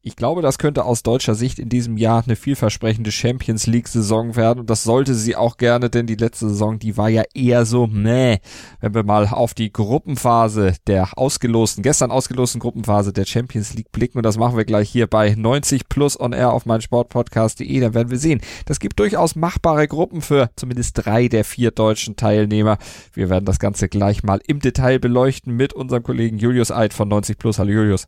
Ich glaube, das könnte aus deutscher Sicht in diesem Jahr eine vielversprechende Champions League Saison werden und das sollte sie auch gerne, denn die letzte Saison, die war ja eher so meh. Wenn wir mal auf die Gruppenphase der ausgelosten, gestern ausgelosten Gruppenphase der Champions League blicken und das machen wir gleich hier bei 90 plus on air auf meinsportpodcast.de, dann werden wir sehen, das gibt durchaus machbare Gruppen für zumindest drei der vier deutschen Teilnehmer. Wir werden das Ganze gleich mal im Detail beleuchten mit unserem Kollegen Julius Eid von 90 plus. Hallo Julius.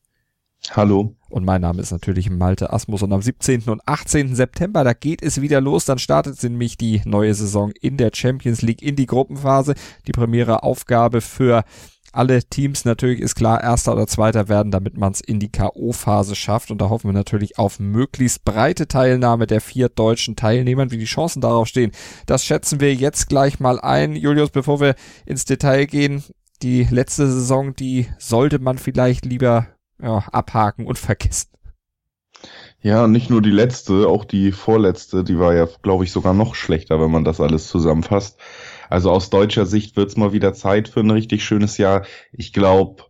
Hallo. Und mein Name ist natürlich Malte Asmus und am 17. und 18. September, da geht es wieder los. Dann startet nämlich die neue Saison in der Champions League in die Gruppenphase. Die premiere Aufgabe für alle Teams natürlich ist klar, erster oder zweiter werden, damit man es in die K.O.-Phase schafft. Und da hoffen wir natürlich auf möglichst breite Teilnahme der vier deutschen Teilnehmern. Wie die Chancen darauf stehen, das schätzen wir jetzt gleich mal ein. Julius, bevor wir ins Detail gehen, die letzte Saison, die sollte man vielleicht lieber ja, abhaken und vergessen. Ja, nicht nur die letzte, auch die vorletzte, die war ja, glaube ich, sogar noch schlechter, wenn man das alles zusammenfasst. Also aus deutscher Sicht wird's mal wieder Zeit für ein richtig schönes Jahr. Ich glaube,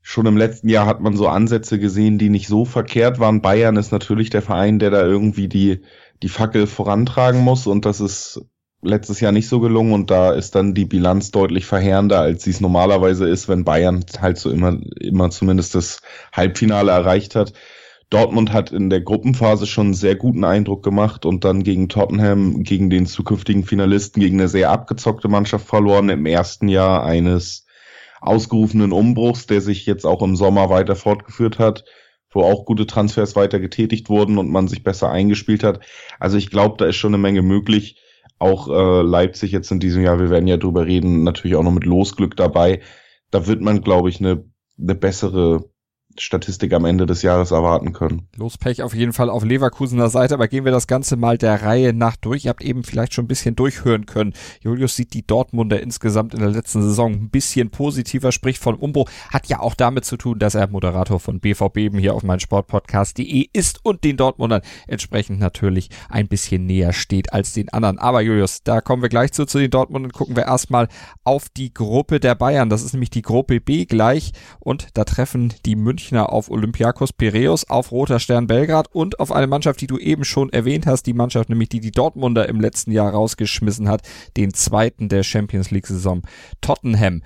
schon im letzten Jahr hat man so Ansätze gesehen, die nicht so verkehrt waren. Bayern ist natürlich der Verein, der da irgendwie die, die Fackel vorantragen muss und das ist letztes Jahr nicht so gelungen und da ist dann die Bilanz deutlich verheerender, als sie es normalerweise ist, wenn Bayern halt so immer, immer zumindest das Halbfinale erreicht hat. Dortmund hat in der Gruppenphase schon einen sehr guten Eindruck gemacht und dann gegen Tottenham, gegen den zukünftigen Finalisten, gegen eine sehr abgezockte Mannschaft verloren im ersten Jahr eines ausgerufenen Umbruchs, der sich jetzt auch im Sommer weiter fortgeführt hat, wo auch gute Transfers weiter getätigt wurden und man sich besser eingespielt hat. Also ich glaube, da ist schon eine Menge möglich auch äh, Leipzig jetzt in diesem Jahr, wir werden ja drüber reden, natürlich auch noch mit Losglück dabei. Da wird man, glaube ich, eine, eine bessere Statistik am Ende des Jahres erwarten können. Lospech auf jeden Fall auf Leverkusener Seite, aber gehen wir das Ganze mal der Reihe nach durch. Ihr habt eben vielleicht schon ein bisschen durchhören können. Julius sieht die Dortmunder insgesamt in der letzten Saison ein bisschen positiver, spricht von Umbruch, hat ja auch damit zu tun, dass er Moderator von BVB hier auf meinem Sportpodcast.de ist und den Dortmundern entsprechend natürlich ein bisschen näher steht als den anderen. Aber Julius, da kommen wir gleich zu, zu den Dortmundern. Gucken wir erstmal auf die Gruppe der Bayern. Das ist nämlich die Gruppe B gleich und da treffen die München Münchner auf Olympiakos Piräus, auf Roter Stern Belgrad und auf eine Mannschaft, die du eben schon erwähnt hast, die Mannschaft nämlich, die die Dortmunder im letzten Jahr rausgeschmissen hat, den zweiten der Champions League Saison, Tottenham.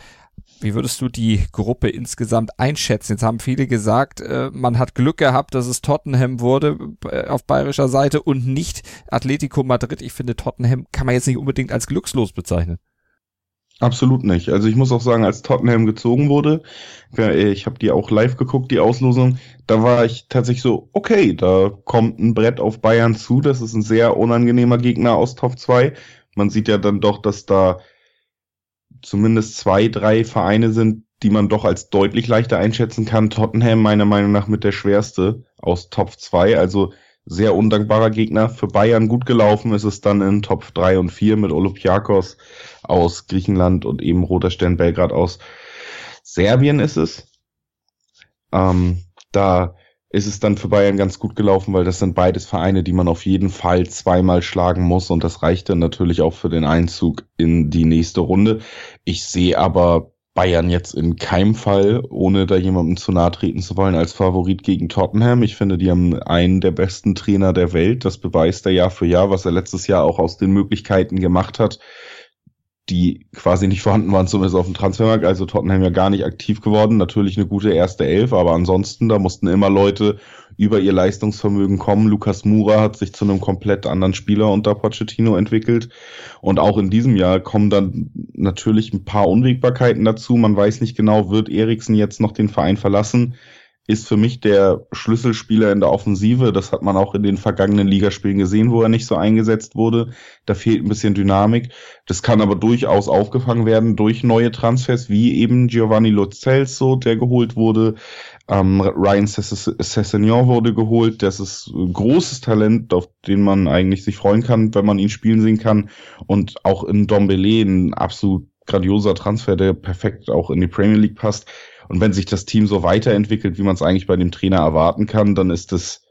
Wie würdest du die Gruppe insgesamt einschätzen? Jetzt haben viele gesagt, äh, man hat Glück gehabt, dass es Tottenham wurde äh, auf bayerischer Seite und nicht Atletico Madrid. Ich finde, Tottenham kann man jetzt nicht unbedingt als glückslos bezeichnen. Absolut nicht. Also ich muss auch sagen, als Tottenham gezogen wurde, ich habe die auch live geguckt, die Auslosung, da war ich tatsächlich so, okay, da kommt ein Brett auf Bayern zu, das ist ein sehr unangenehmer Gegner aus Top 2. Man sieht ja dann doch, dass da zumindest zwei, drei Vereine sind, die man doch als deutlich leichter einschätzen kann. Tottenham meiner Meinung nach mit der schwerste aus Top 2. Also sehr undankbarer Gegner. Für Bayern gut gelaufen ist es dann in Top 3 und 4 mit Olympiakos aus Griechenland und eben Roter Stern Belgrad aus Serbien ist es. Ähm, da ist es dann für Bayern ganz gut gelaufen, weil das sind beides Vereine, die man auf jeden Fall zweimal schlagen muss und das reicht dann natürlich auch für den Einzug in die nächste Runde. Ich sehe aber Bayern jetzt in keinem Fall, ohne da jemandem zu nahe treten zu wollen, als Favorit gegen Tottenham. Ich finde, die haben einen der besten Trainer der Welt. Das beweist er Jahr für Jahr, was er letztes Jahr auch aus den Möglichkeiten gemacht hat die quasi nicht vorhanden waren, zumindest auf dem Transfermarkt. Also Tottenham ja gar nicht aktiv geworden. Natürlich eine gute erste Elf, aber ansonsten, da mussten immer Leute über ihr Leistungsvermögen kommen. Lukas Mura hat sich zu einem komplett anderen Spieler unter Pochettino entwickelt. Und auch in diesem Jahr kommen dann natürlich ein paar Unwägbarkeiten dazu. Man weiß nicht genau, wird Eriksen jetzt noch den Verein verlassen? Ist für mich der Schlüsselspieler in der Offensive. Das hat man auch in den vergangenen Ligaspielen gesehen, wo er nicht so eingesetzt wurde. Da fehlt ein bisschen Dynamik. Das kann aber durchaus aufgefangen werden durch neue Transfers, wie eben Giovanni Lo der geholt wurde. Ähm, Ryan Sessegnon wurde geholt. Das ist ein großes Talent, auf den man eigentlich sich freuen kann, wenn man ihn spielen sehen kann. Und auch in Dombele ein absolut grandioser Transfer, der perfekt auch in die Premier League passt. Und wenn sich das Team so weiterentwickelt, wie man es eigentlich bei dem Trainer erwarten kann, dann ist es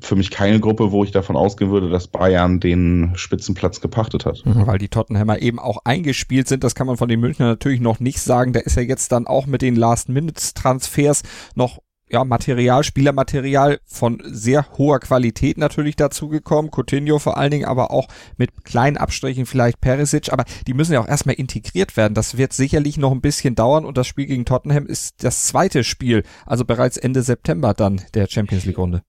für mich keine Gruppe, wo ich davon ausgehen würde, dass Bayern den Spitzenplatz gepachtet hat. Mhm, weil die Tottenhammer eben auch eingespielt sind, das kann man von den Münchner natürlich noch nicht sagen. Da ist ja jetzt dann auch mit den Last-Minutes-Transfers noch ja, Material, Spielermaterial von sehr hoher Qualität natürlich dazugekommen. Coutinho vor allen Dingen, aber auch mit kleinen Abstrichen vielleicht Perisic. Aber die müssen ja auch erstmal integriert werden. Das wird sicherlich noch ein bisschen dauern und das Spiel gegen Tottenham ist das zweite Spiel, also bereits Ende September dann der Champions League Runde.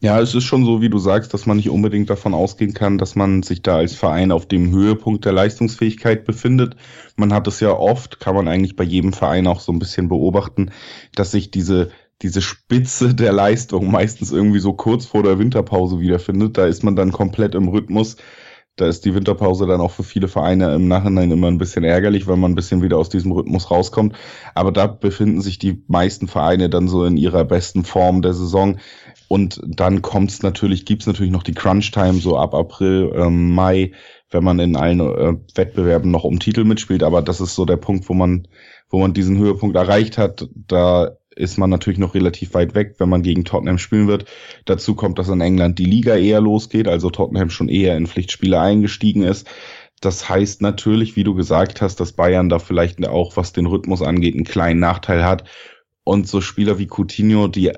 Ja, es ist schon so, wie du sagst, dass man nicht unbedingt davon ausgehen kann, dass man sich da als Verein auf dem Höhepunkt der Leistungsfähigkeit befindet. Man hat es ja oft, kann man eigentlich bei jedem Verein auch so ein bisschen beobachten, dass sich diese diese Spitze der Leistung meistens irgendwie so kurz vor der Winterpause wiederfindet. Da ist man dann komplett im Rhythmus. Da ist die Winterpause dann auch für viele Vereine im Nachhinein immer ein bisschen ärgerlich, weil man ein bisschen wieder aus diesem Rhythmus rauskommt. Aber da befinden sich die meisten Vereine dann so in ihrer besten Form der Saison. Und dann kommt's natürlich, gibt's natürlich noch die Crunch-Time, so ab April, ähm, Mai, wenn man in allen äh, Wettbewerben noch um Titel mitspielt. Aber das ist so der Punkt, wo man, wo man diesen Höhepunkt erreicht hat. Da ist man natürlich noch relativ weit weg, wenn man gegen Tottenham spielen wird. Dazu kommt, dass in England die Liga eher losgeht, also Tottenham schon eher in Pflichtspiele eingestiegen ist. Das heißt natürlich, wie du gesagt hast, dass Bayern da vielleicht auch, was den Rhythmus angeht, einen kleinen Nachteil hat. Und so Spieler wie Coutinho, die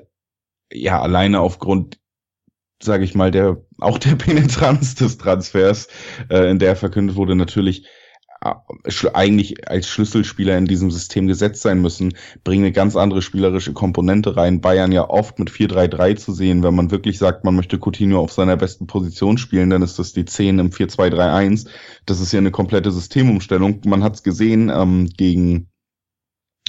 ja alleine aufgrund sage ich mal, der auch der Penetranz des Transfers, äh, in der verkündet wurde, natürlich äh, eigentlich als Schlüsselspieler in diesem System gesetzt sein müssen, bringen eine ganz andere spielerische Komponente rein. Bayern ja oft mit 4-3-3 zu sehen, wenn man wirklich sagt, man möchte Coutinho auf seiner besten Position spielen, dann ist das die 10 im 4-2-3-1. Das ist ja eine komplette Systemumstellung. Man hat es gesehen ähm, gegen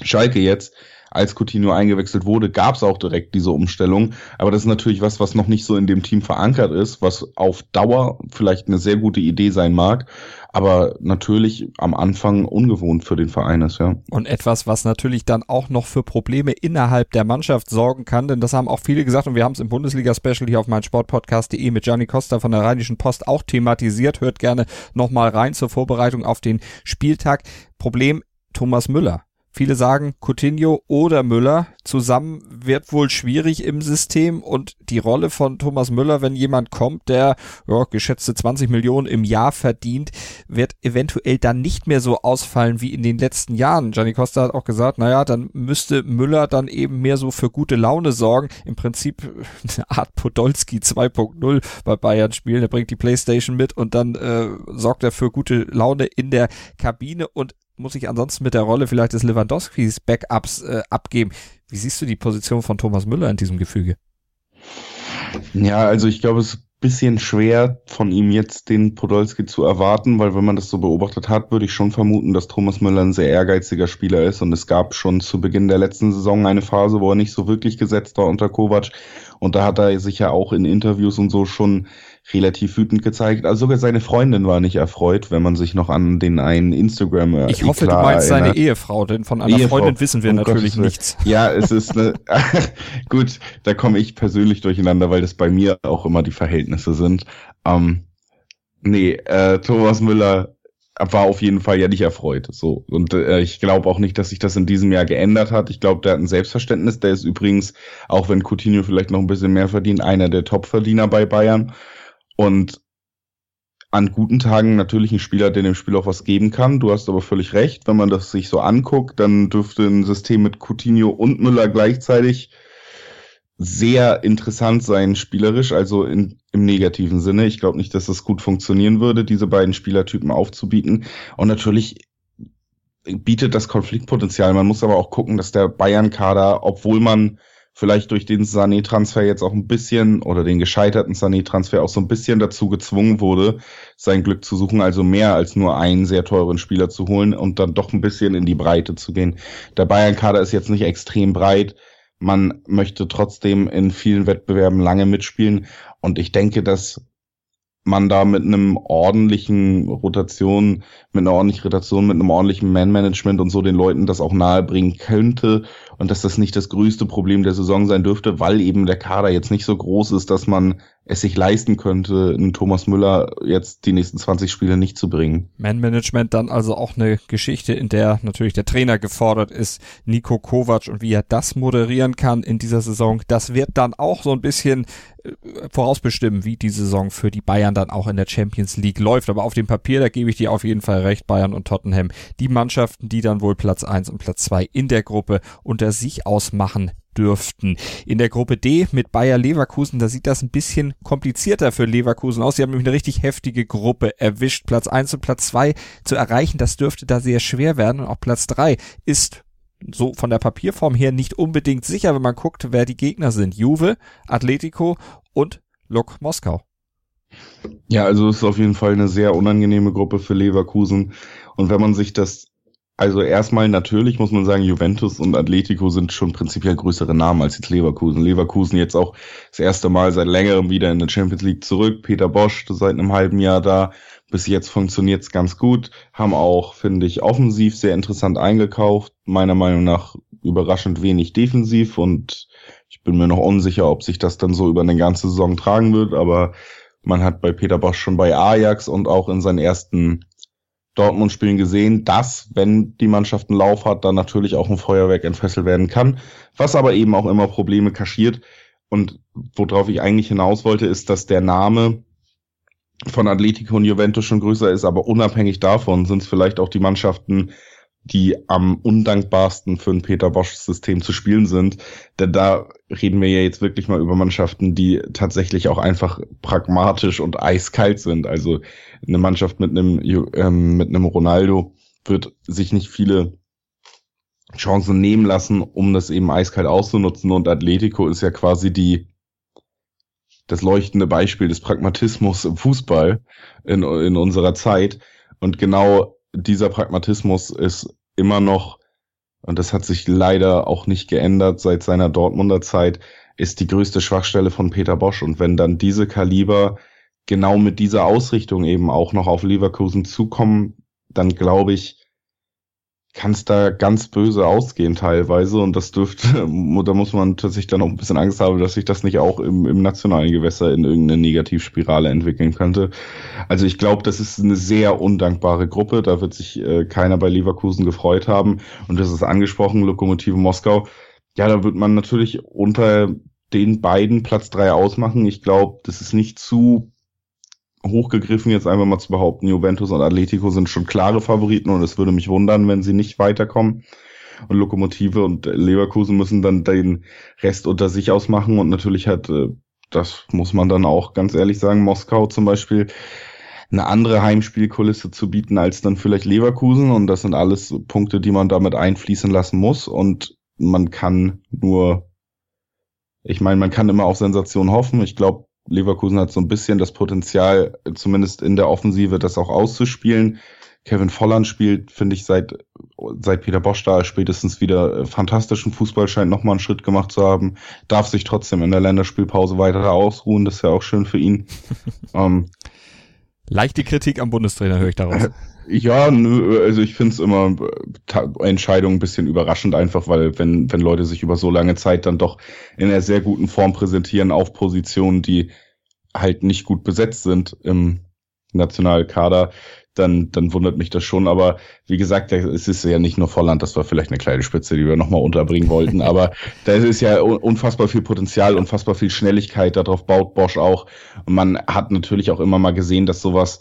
Schalke jetzt, als Coutinho eingewechselt wurde, gab es auch direkt diese Umstellung. Aber das ist natürlich was, was noch nicht so in dem Team verankert ist, was auf Dauer vielleicht eine sehr gute Idee sein mag, aber natürlich am Anfang ungewohnt für den Verein ist, ja. Und etwas, was natürlich dann auch noch für Probleme innerhalb der Mannschaft sorgen kann, denn das haben auch viele gesagt und wir haben es im Bundesliga-Special hier auf meinsportpodcast.de mit Gianni Costa von der Rheinischen Post auch thematisiert. Hört gerne nochmal rein zur Vorbereitung auf den Spieltag. Problem Thomas Müller Viele sagen Coutinho oder Müller. Zusammen wird wohl schwierig im System und die Rolle von Thomas Müller, wenn jemand kommt, der ja, geschätzte 20 Millionen im Jahr verdient, wird eventuell dann nicht mehr so ausfallen wie in den letzten Jahren. Gianni Costa hat auch gesagt, naja, dann müsste Müller dann eben mehr so für gute Laune sorgen. Im Prinzip eine Art Podolski 2.0 bei Bayern spielen. Er bringt die Playstation mit und dann äh, sorgt er für gute Laune in der Kabine und muss ich ansonsten mit der Rolle vielleicht des Lewandowskis Backups äh, abgeben. Wie siehst du die Position von Thomas Müller in diesem Gefüge? Ja, also ich glaube, es ist ein bisschen schwer von ihm jetzt den Podolski zu erwarten, weil wenn man das so beobachtet hat, würde ich schon vermuten, dass Thomas Müller ein sehr ehrgeiziger Spieler ist und es gab schon zu Beginn der letzten Saison eine Phase, wo er nicht so wirklich gesetzt war unter Kovac und da hat er sich ja auch in Interviews und so schon relativ wütend gezeigt. Also sogar seine Freundin war nicht erfreut, wenn man sich noch an den einen Instagram äh, Ich hoffe, du meinst erinnert. seine Ehefrau, denn von einer Ehefrau, Freundin wissen wir um natürlich nichts. Ja, es ist eine, gut, da komme ich persönlich durcheinander, weil das bei mir auch immer die Verhältnisse sind. Ähm, nee, äh, Thomas Müller war auf jeden Fall ja nicht erfreut. So und äh, ich glaube auch nicht, dass sich das in diesem Jahr geändert hat. Ich glaube, der hat ein Selbstverständnis. Der ist übrigens, auch wenn Coutinho vielleicht noch ein bisschen mehr verdient, einer der Topverdiener bei Bayern. Und an guten Tagen natürlich ein Spieler, der dem Spiel auch was geben kann. Du hast aber völlig recht. Wenn man das sich so anguckt, dann dürfte ein System mit Coutinho und Müller gleichzeitig sehr interessant sein, spielerisch, also in, im negativen Sinne. Ich glaube nicht, dass das gut funktionieren würde, diese beiden Spielertypen aufzubieten. Und natürlich bietet das Konfliktpotenzial. Man muss aber auch gucken, dass der Bayern-Kader, obwohl man vielleicht durch den Sané-Transfer jetzt auch ein bisschen oder den gescheiterten Sané-Transfer auch so ein bisschen dazu gezwungen wurde, sein Glück zu suchen, also mehr als nur einen sehr teuren Spieler zu holen und dann doch ein bisschen in die Breite zu gehen. Der Bayern-Kader ist jetzt nicht extrem breit. Man möchte trotzdem in vielen Wettbewerben lange mitspielen und ich denke, dass man da mit einem ordentlichen Rotation, mit einer ordentlichen Rotation, mit einem ordentlichen Man-Management und so den Leuten das auch nahebringen könnte und dass das nicht das größte Problem der Saison sein dürfte, weil eben der Kader jetzt nicht so groß ist, dass man es sich leisten könnte, einen Thomas Müller jetzt die nächsten 20 Spiele nicht zu bringen. Man-Management dann also auch eine Geschichte, in der natürlich der Trainer gefordert ist, Nico Kovac und wie er das moderieren kann in dieser Saison, das wird dann auch so ein bisschen äh, vorausbestimmen, wie die Saison für die Bayern dann auch in der Champions League läuft. Aber auf dem Papier, da gebe ich dir auf jeden Fall recht, Bayern und Tottenham, die Mannschaften, die dann wohl Platz eins und Platz zwei in der Gruppe unter sich ausmachen dürften. In der Gruppe D mit Bayer Leverkusen, da sieht das ein bisschen komplizierter für Leverkusen aus. Sie haben nämlich eine richtig heftige Gruppe erwischt. Platz eins und Platz zwei zu erreichen, das dürfte da sehr schwer werden. Und auch Platz drei ist so von der Papierform her nicht unbedingt sicher, wenn man guckt, wer die Gegner sind. Juve, Atletico und Lok Moskau. Ja, also es ist auf jeden Fall eine sehr unangenehme Gruppe für Leverkusen. Und wenn man sich das also erstmal natürlich muss man sagen, Juventus und Atletico sind schon prinzipiell größere Namen als jetzt Leverkusen. Leverkusen jetzt auch das erste Mal seit längerem wieder in der Champions League zurück. Peter Bosch seit einem halben Jahr da. Bis jetzt funktioniert es ganz gut. Haben auch, finde ich, offensiv sehr interessant eingekauft. Meiner Meinung nach überraschend wenig defensiv und ich bin mir noch unsicher, ob sich das dann so über eine ganze Saison tragen wird, aber man hat bei Peter Bosch schon bei Ajax und auch in seinen ersten Dortmund-Spielen gesehen, dass, wenn die Mannschaft einen Lauf hat, dann natürlich auch ein Feuerwerk entfesselt werden kann, was aber eben auch immer Probleme kaschiert. Und worauf ich eigentlich hinaus wollte, ist, dass der Name von Atletico und Juventus schon größer ist, aber unabhängig davon sind es vielleicht auch die Mannschaften, die am undankbarsten für ein Peter Bosch-System zu spielen sind. Denn da reden wir ja jetzt wirklich mal über Mannschaften, die tatsächlich auch einfach pragmatisch und eiskalt sind. Also eine Mannschaft mit einem, ähm, mit einem Ronaldo wird sich nicht viele Chancen nehmen lassen, um das eben eiskalt auszunutzen. Und Atletico ist ja quasi die, das leuchtende Beispiel des Pragmatismus im Fußball in, in unserer Zeit. Und genau dieser Pragmatismus ist immer noch, und das hat sich leider auch nicht geändert seit seiner Dortmunder Zeit, ist die größte Schwachstelle von Peter Bosch. Und wenn dann diese Kaliber genau mit dieser Ausrichtung eben auch noch auf Leverkusen zukommen, dann glaube ich, kann es da ganz böse ausgehen teilweise und das dürfte, da muss man tatsächlich dann auch ein bisschen Angst haben, dass sich das nicht auch im, im nationalen Gewässer in irgendeine Negativspirale entwickeln könnte. Also ich glaube, das ist eine sehr undankbare Gruppe, da wird sich äh, keiner bei Leverkusen gefreut haben und das ist angesprochen, Lokomotive Moskau. Ja, da wird man natürlich unter den beiden Platz drei ausmachen. Ich glaube, das ist nicht zu hochgegriffen, jetzt einfach mal zu behaupten, Juventus und Atletico sind schon klare Favoriten und es würde mich wundern, wenn sie nicht weiterkommen. Und Lokomotive und Leverkusen müssen dann den Rest unter sich ausmachen und natürlich hat, äh, das muss man dann auch ganz ehrlich sagen, Moskau zum Beispiel eine andere Heimspielkulisse zu bieten als dann vielleicht Leverkusen und das sind alles Punkte, die man damit einfließen lassen muss und man kann nur, ich meine, man kann immer auf Sensationen hoffen. Ich glaube, Leverkusen hat so ein bisschen das Potenzial, zumindest in der Offensive, das auch auszuspielen. Kevin Volland spielt, finde ich, seit, seit Peter Bosch da spätestens wieder äh, fantastischen Fußball, scheint nochmal einen Schritt gemacht zu haben, darf sich trotzdem in der Länderspielpause weiter ausruhen, das ist ja auch schön für ihn. ähm, Leichte Kritik am Bundestrainer höre ich daraus. Ja, also ich finde es immer äh, Entscheidung ein bisschen überraschend einfach, weil wenn, wenn Leute sich über so lange Zeit dann doch in einer sehr guten Form präsentieren auf Positionen, die halt nicht gut besetzt sind im Nationalkader, dann, dann wundert mich das schon. Aber wie gesagt, es ist ja nicht nur Volland, das war vielleicht eine kleine Spitze, die wir nochmal unterbringen wollten. aber da ist ja unfassbar viel Potenzial, unfassbar viel Schnelligkeit, darauf baut Bosch auch. Und man hat natürlich auch immer mal gesehen, dass sowas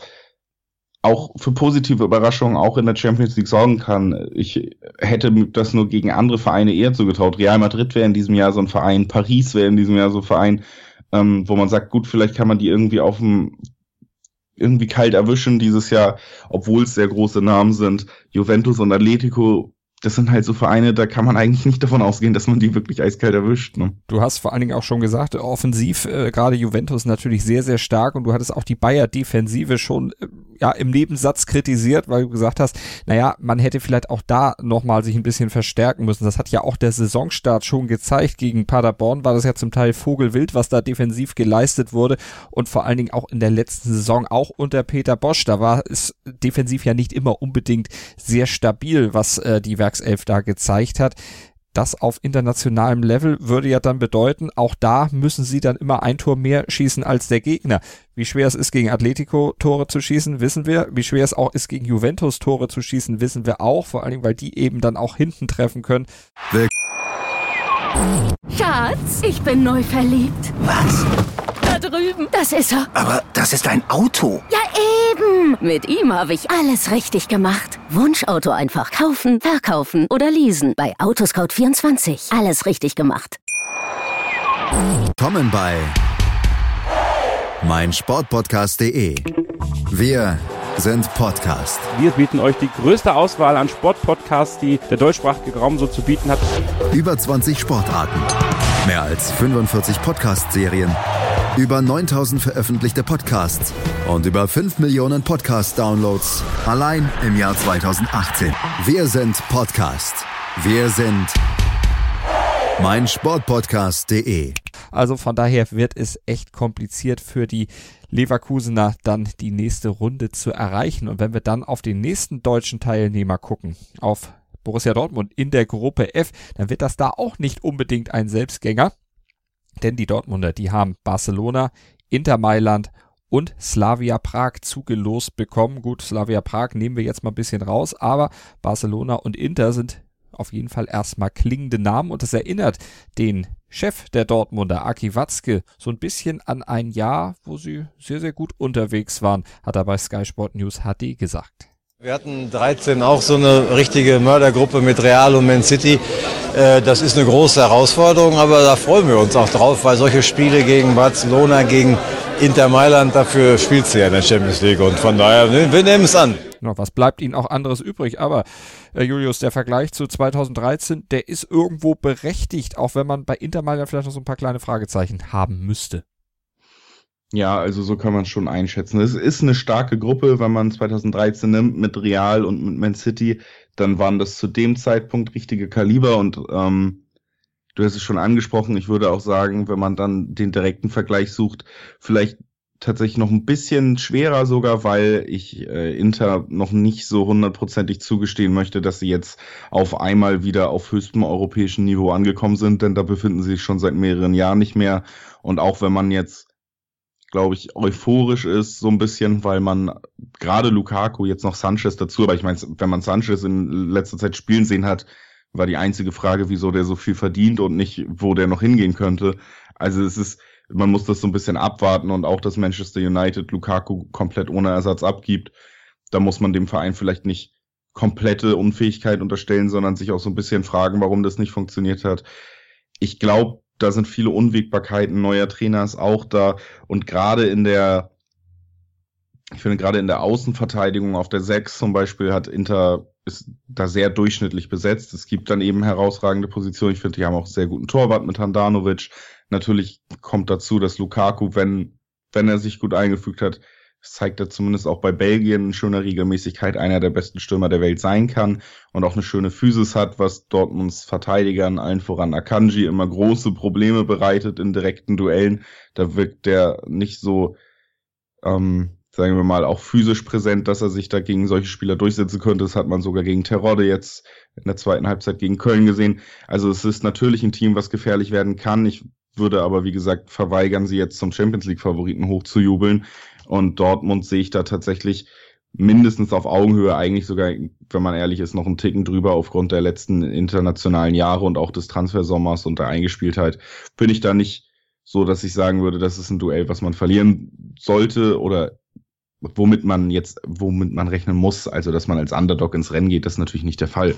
auch für positive Überraschungen auch in der Champions League sorgen kann. Ich hätte das nur gegen andere Vereine eher zugetraut. Real Madrid wäre in diesem Jahr so ein Verein, Paris wäre in diesem Jahr so ein Verein, ähm, wo man sagt, gut, vielleicht kann man die irgendwie auf dem irgendwie kalt erwischen dieses Jahr, obwohl es sehr große Namen sind. Juventus und Atletico das sind halt so Vereine, da kann man eigentlich nicht davon ausgehen, dass man die wirklich eiskalt erwischt. Ne? Du hast vor allen Dingen auch schon gesagt, offensiv, äh, gerade Juventus natürlich sehr, sehr stark und du hattest auch die Bayer-Defensive schon äh, ja im Nebensatz kritisiert, weil du gesagt hast, naja, man hätte vielleicht auch da nochmal sich ein bisschen verstärken müssen. Das hat ja auch der Saisonstart schon gezeigt. Gegen Paderborn war das ja zum Teil Vogelwild, was da defensiv geleistet wurde und vor allen Dingen auch in der letzten Saison, auch unter Peter Bosch, da war es defensiv ja nicht immer unbedingt sehr stabil, was äh, die Werkself da gezeigt hat das auf internationalem Level würde ja dann bedeuten, auch da müssen sie dann immer ein Tor mehr schießen als der Gegner. Wie schwer es ist, gegen Atletico Tore zu schießen, wissen wir. Wie schwer es auch ist, gegen Juventus Tore zu schießen, wissen wir auch. Vor allen Dingen, weil die eben dann auch hinten treffen können. Schatz, ich bin neu verliebt. Was? Drüben. Das ist er. Aber das ist ein Auto. Ja, eben. Mit ihm habe ich alles richtig gemacht. Wunschauto einfach kaufen, verkaufen oder leasen. Bei Autoscout24. Alles richtig gemacht. Kommen bei meinsportpodcast.de. Wir sind Podcast. Wir bieten euch die größte Auswahl an Sportpodcasts, die der deutschsprachige Raum so zu bieten hat. Über 20 Sportarten. Mehr als 45 Podcast-Serien. Über 9000 veröffentlichte Podcasts. Und über 5 Millionen Podcast-Downloads. Allein im Jahr 2018. Wir sind Podcast. Wir sind meinsportpodcast.de. Also von daher wird es echt kompliziert für die Leverkusener dann die nächste Runde zu erreichen. Und wenn wir dann auf den nächsten deutschen Teilnehmer gucken, auf Borussia Dortmund in der Gruppe F, dann wird das da auch nicht unbedingt ein Selbstgänger. Denn die Dortmunder, die haben Barcelona, Inter Mailand und Slavia Prag zugelost bekommen. Gut, Slavia Prag nehmen wir jetzt mal ein bisschen raus, aber Barcelona und Inter sind auf jeden Fall erstmal klingende Namen und es erinnert den Chef der Dortmunder, Aki Watzke, so ein bisschen an ein Jahr, wo sie sehr, sehr gut unterwegs waren, hat er bei Sky Sport News HD gesagt. Wir hatten 13 auch so eine richtige Mördergruppe mit Real und Man City. Äh, das ist eine große Herausforderung, aber da freuen wir uns auch drauf, weil solche Spiele gegen Barcelona, gegen Inter Mailand, dafür spielt sie ja in der Champions League und von daher, wir nehmen es an. Genau, was bleibt ihnen auch anderes übrig? Aber äh, Julius, der Vergleich zu 2013, der ist irgendwo berechtigt, auch wenn man bei Inter Mailand vielleicht noch so ein paar kleine Fragezeichen haben müsste. Ja, also so kann man schon einschätzen. Es ist eine starke Gruppe, wenn man 2013 nimmt mit Real und mit Man City, dann waren das zu dem Zeitpunkt richtige Kaliber und ähm, du hast es schon angesprochen, ich würde auch sagen, wenn man dann den direkten Vergleich sucht, vielleicht tatsächlich noch ein bisschen schwerer sogar, weil ich äh, Inter noch nicht so hundertprozentig zugestehen möchte, dass sie jetzt auf einmal wieder auf höchstem europäischen Niveau angekommen sind, denn da befinden sie sich schon seit mehreren Jahren nicht mehr. Und auch wenn man jetzt glaube ich, euphorisch ist, so ein bisschen, weil man gerade Lukaku, jetzt noch Sanchez dazu, aber ich meine, wenn man Sanchez in letzter Zeit spielen sehen hat, war die einzige Frage, wieso der so viel verdient und nicht, wo der noch hingehen könnte. Also es ist, man muss das so ein bisschen abwarten und auch, dass Manchester United Lukaku komplett ohne Ersatz abgibt, da muss man dem Verein vielleicht nicht komplette Unfähigkeit unterstellen, sondern sich auch so ein bisschen fragen, warum das nicht funktioniert hat. Ich glaube, da sind viele Unwägbarkeiten. Neuer Trainer ist auch da. Und gerade in der, ich finde gerade in der Außenverteidigung auf der 6 zum Beispiel hat Inter ist da sehr durchschnittlich besetzt. Es gibt dann eben herausragende Positionen. Ich finde, die haben auch sehr guten Torwart mit Handanovic. Natürlich kommt dazu, dass Lukaku, wenn, wenn er sich gut eingefügt hat, das zeigt er zumindest auch bei Belgien in schöner Regelmäßigkeit einer der besten Stürmer der Welt sein kann und auch eine schöne Physis hat, was Dortmunds Verteidigern, allen voran Akanji, immer große Probleme bereitet in direkten Duellen. Da wirkt der nicht so, ähm, sagen wir mal, auch physisch präsent, dass er sich da gegen solche Spieler durchsetzen könnte. Das hat man sogar gegen Terodde jetzt in der zweiten Halbzeit gegen Köln gesehen. Also es ist natürlich ein Team, was gefährlich werden kann. Ich würde aber, wie gesagt, verweigern, sie jetzt zum Champions League Favoriten hochzujubeln. Und Dortmund sehe ich da tatsächlich mindestens auf Augenhöhe, eigentlich sogar, wenn man ehrlich ist, noch einen Ticken drüber aufgrund der letzten internationalen Jahre und auch des Transfersommers und der Eingespieltheit. Bin ich da nicht so, dass ich sagen würde, das ist ein Duell, was man verlieren sollte oder womit man jetzt, womit man rechnen muss, also dass man als Underdog ins Rennen geht, das ist natürlich nicht der Fall.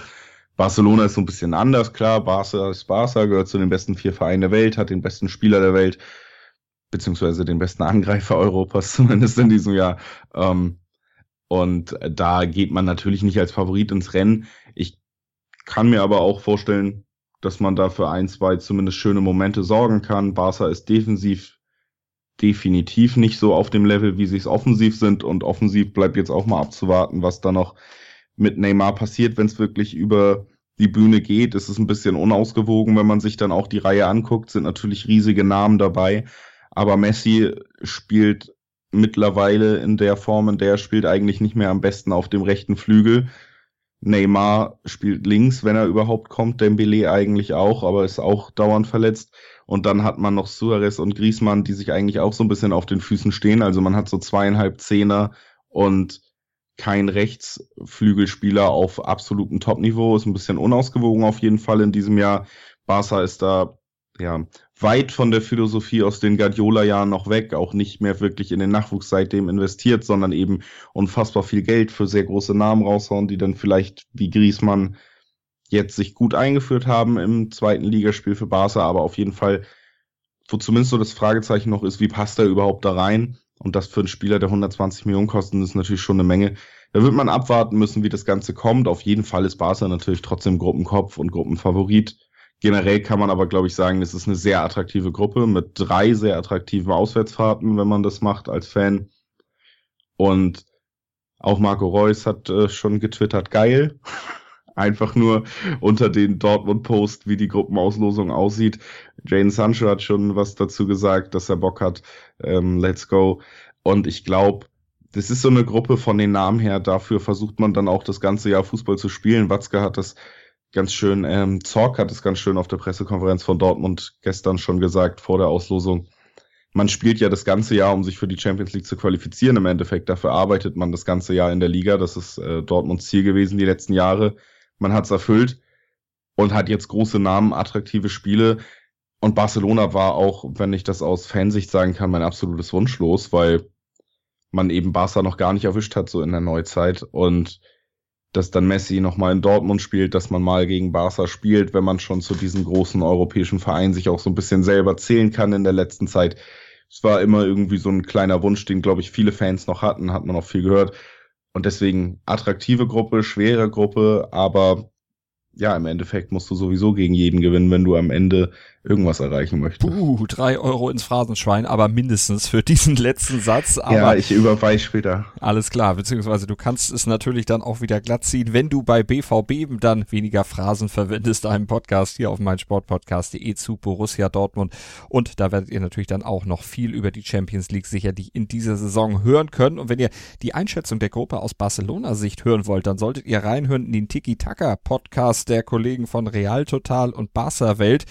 Barcelona ist so ein bisschen anders, klar. Barca ist Barca, gehört zu den besten vier Vereinen der Welt, hat den besten Spieler der Welt, beziehungsweise den besten Angreifer Europas, zumindest in diesem Jahr. Ähm, und da geht man natürlich nicht als Favorit ins Rennen. Ich kann mir aber auch vorstellen, dass man da für ein, zwei zumindest schöne Momente sorgen kann. Barca ist defensiv definitiv nicht so auf dem Level, wie sie es offensiv sind. Und offensiv bleibt jetzt auch mal abzuwarten, was da noch mit Neymar passiert, wenn es wirklich über die Bühne geht. Es ist ein bisschen unausgewogen, wenn man sich dann auch die Reihe anguckt, sind natürlich riesige Namen dabei. Aber Messi spielt mittlerweile in der Form, in der er spielt, eigentlich nicht mehr am besten auf dem rechten Flügel. Neymar spielt links, wenn er überhaupt kommt, Dembele eigentlich auch, aber ist auch dauernd verletzt. Und dann hat man noch Suarez und Griezmann, die sich eigentlich auch so ein bisschen auf den Füßen stehen. Also man hat so zweieinhalb Zehner und kein Rechtsflügelspieler auf absolutem Topniveau. Ist ein bisschen unausgewogen auf jeden Fall in diesem Jahr. Barca ist da ja weit von der Philosophie aus den Guardiola-Jahren noch weg, auch nicht mehr wirklich in den Nachwuchs seitdem investiert, sondern eben unfassbar viel Geld für sehr große Namen raushauen, die dann vielleicht wie Griezmann jetzt sich gut eingeführt haben im zweiten Ligaspiel für Barca, aber auf jeden Fall, wo zumindest so das Fragezeichen noch ist, wie passt er überhaupt da rein? Und das für einen Spieler, der 120 Millionen kosten, ist natürlich schon eine Menge. Da wird man abwarten müssen, wie das Ganze kommt. Auf jeden Fall ist Barca natürlich trotzdem Gruppenkopf und Gruppenfavorit. Generell kann man aber, glaube ich, sagen, es ist eine sehr attraktive Gruppe mit drei sehr attraktiven Auswärtsfahrten, wenn man das macht als Fan. Und auch Marco Reus hat äh, schon getwittert, geil. Einfach nur unter den Dortmund-Post, wie die Gruppenauslosung aussieht. Jane Sancho hat schon was dazu gesagt, dass er Bock hat. Ähm, let's go. Und ich glaube, das ist so eine Gruppe von den Namen her. Dafür versucht man dann auch das ganze Jahr Fußball zu spielen. Watzke hat das ganz schön, ähm, Zorc hat es ganz schön auf der Pressekonferenz von Dortmund gestern schon gesagt, vor der Auslosung. Man spielt ja das ganze Jahr, um sich für die Champions League zu qualifizieren. Im Endeffekt dafür arbeitet man das ganze Jahr in der Liga. Das ist äh, Dortmunds Ziel gewesen die letzten Jahre man hat es erfüllt und hat jetzt große Namen, attraktive Spiele. Und Barcelona war auch, wenn ich das aus Fansicht sagen kann, mein absolutes Wunschlos, weil man eben Barca noch gar nicht erwischt hat, so in der Neuzeit. Und dass dann Messi nochmal in Dortmund spielt, dass man mal gegen Barca spielt, wenn man schon zu diesem großen europäischen Verein sich auch so ein bisschen selber zählen kann in der letzten Zeit. Es war immer irgendwie so ein kleiner Wunsch, den, glaube ich, viele Fans noch hatten, hat man auch viel gehört. Und deswegen attraktive Gruppe, schwere Gruppe, aber ja, im Endeffekt musst du sowieso gegen jeden gewinnen, wenn du am Ende irgendwas erreichen möchtest. Uh, drei Euro ins Phrasenschwein, aber mindestens für diesen letzten Satz. Aber ja, ich überweise später. Alles klar, beziehungsweise du kannst es natürlich dann auch wieder glatt ziehen, wenn du bei BVB dann weniger Phrasen verwendest, einem Podcast hier auf meinsportpodcast.de zu Borussia Dortmund. Und da werdet ihr natürlich dann auch noch viel über die Champions League sicherlich in dieser Saison hören können. Und wenn ihr die Einschätzung der Gruppe aus Barcelona-Sicht hören wollt, dann solltet ihr reinhören in den Tiki-Taka-Podcast der Kollegen von Real Total und Barca Welt.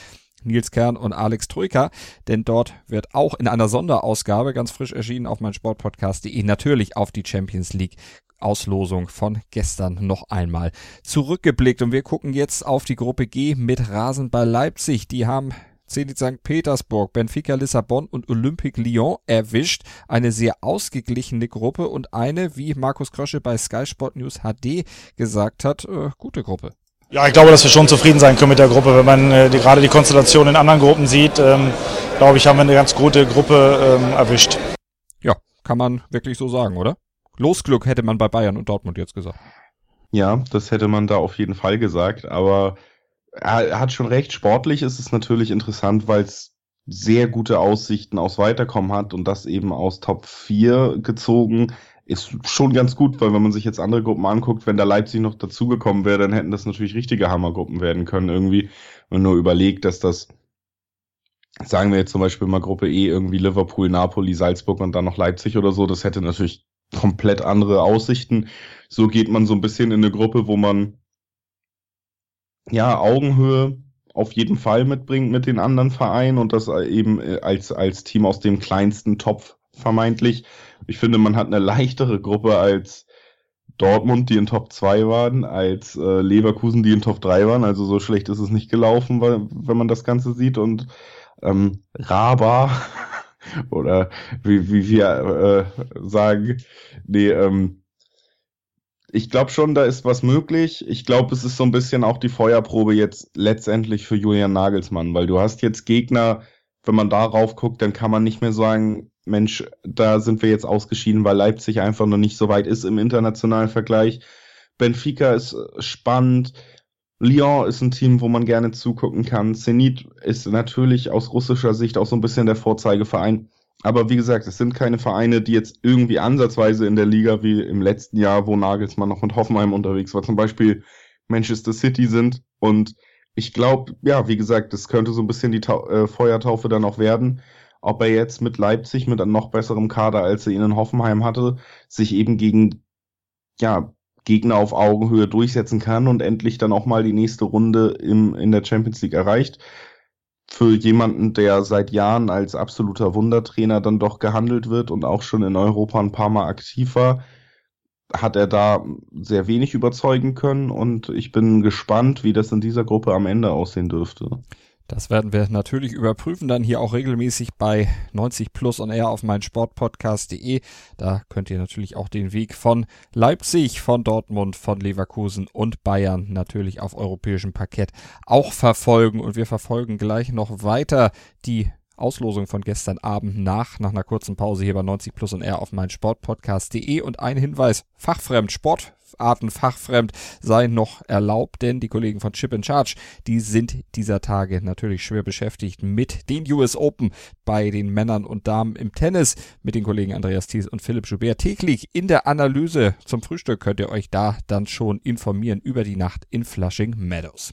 Nils Kern und Alex Troika, denn dort wird auch in einer Sonderausgabe ganz frisch erschienen auf mein Sportpodcast.de natürlich auf die Champions League Auslosung von gestern noch einmal zurückgeblickt und wir gucken jetzt auf die Gruppe G mit Rasenball Leipzig. Die haben Zenit St. Petersburg, Benfica Lissabon und Olympique Lyon erwischt. Eine sehr ausgeglichene Gruppe und eine, wie Markus Krösche bei Sky Sport News HD gesagt hat, äh, gute Gruppe. Ja, ich glaube, dass wir schon zufrieden sein können mit der Gruppe. Wenn man äh, die, gerade die Konstellation in anderen Gruppen sieht, ähm, glaube ich, haben wir eine ganz gute Gruppe ähm, erwischt. Ja, kann man wirklich so sagen, oder? Losglück hätte man bei Bayern und Dortmund jetzt gesagt. Ja, das hätte man da auf jeden Fall gesagt, aber er hat schon recht. Sportlich ist es natürlich interessant, weil es sehr gute Aussichten aus Weiterkommen hat und das eben aus Top 4 gezogen ist schon ganz gut, weil wenn man sich jetzt andere Gruppen anguckt, wenn da Leipzig noch dazugekommen wäre, dann hätten das natürlich richtige Hammergruppen werden können irgendwie. Wenn man nur überlegt, dass das, sagen wir jetzt zum Beispiel mal Gruppe E, irgendwie Liverpool, Napoli, Salzburg und dann noch Leipzig oder so, das hätte natürlich komplett andere Aussichten. So geht man so ein bisschen in eine Gruppe, wo man ja Augenhöhe auf jeden Fall mitbringt mit den anderen Vereinen und das eben als, als Team aus dem kleinsten Topf vermeintlich. Ich finde, man hat eine leichtere Gruppe als Dortmund, die in Top 2 waren, als äh, Leverkusen, die in Top 3 waren. Also so schlecht ist es nicht gelaufen, weil, wenn man das Ganze sieht. Und ähm, Raba oder wie, wie wir äh, sagen, nee, ähm, ich glaube schon, da ist was möglich. Ich glaube, es ist so ein bisschen auch die Feuerprobe jetzt letztendlich für Julian Nagelsmann, weil du hast jetzt Gegner, wenn man darauf guckt, dann kann man nicht mehr sagen, Mensch, da sind wir jetzt ausgeschieden, weil Leipzig einfach noch nicht so weit ist im internationalen Vergleich. Benfica ist äh, spannend. Lyon ist ein Team, wo man gerne zugucken kann. Zenit ist natürlich aus russischer Sicht auch so ein bisschen der Vorzeigeverein. Aber wie gesagt, es sind keine Vereine, die jetzt irgendwie ansatzweise in der Liga wie im letzten Jahr, wo Nagelsmann noch mit Hoffenheim unterwegs war, zum Beispiel Manchester City sind. Und ich glaube, ja, wie gesagt, das könnte so ein bisschen die Ta äh, Feuertaufe dann auch werden ob er jetzt mit Leipzig mit einem noch besserem Kader, als er ihn in Hoffenheim hatte, sich eben gegen ja, Gegner auf Augenhöhe durchsetzen kann und endlich dann auch mal die nächste Runde im, in der Champions League erreicht. Für jemanden, der seit Jahren als absoluter Wundertrainer dann doch gehandelt wird und auch schon in Europa ein paar Mal aktiv war, hat er da sehr wenig überzeugen können und ich bin gespannt, wie das in dieser Gruppe am Ende aussehen dürfte. Das werden wir natürlich überprüfen, dann hier auch regelmäßig bei 90 Plus on Air auf meinsportpodcast.de. Da könnt ihr natürlich auch den Weg von Leipzig, von Dortmund, von Leverkusen und Bayern natürlich auf europäischem Parkett auch verfolgen. Und wir verfolgen gleich noch weiter die Auslosung von gestern Abend nach, nach einer kurzen Pause hier bei 90 Plus und R auf meinsportpodcast.de und ein Hinweis, fachfremd, Sportarten fachfremd sei noch erlaubt, denn die Kollegen von Chip in Charge, die sind dieser Tage natürlich schwer beschäftigt mit den US Open bei den Männern und Damen im Tennis mit den Kollegen Andreas Thies und Philipp Joubert täglich in der Analyse zum Frühstück könnt ihr euch da dann schon informieren über die Nacht in Flushing Meadows.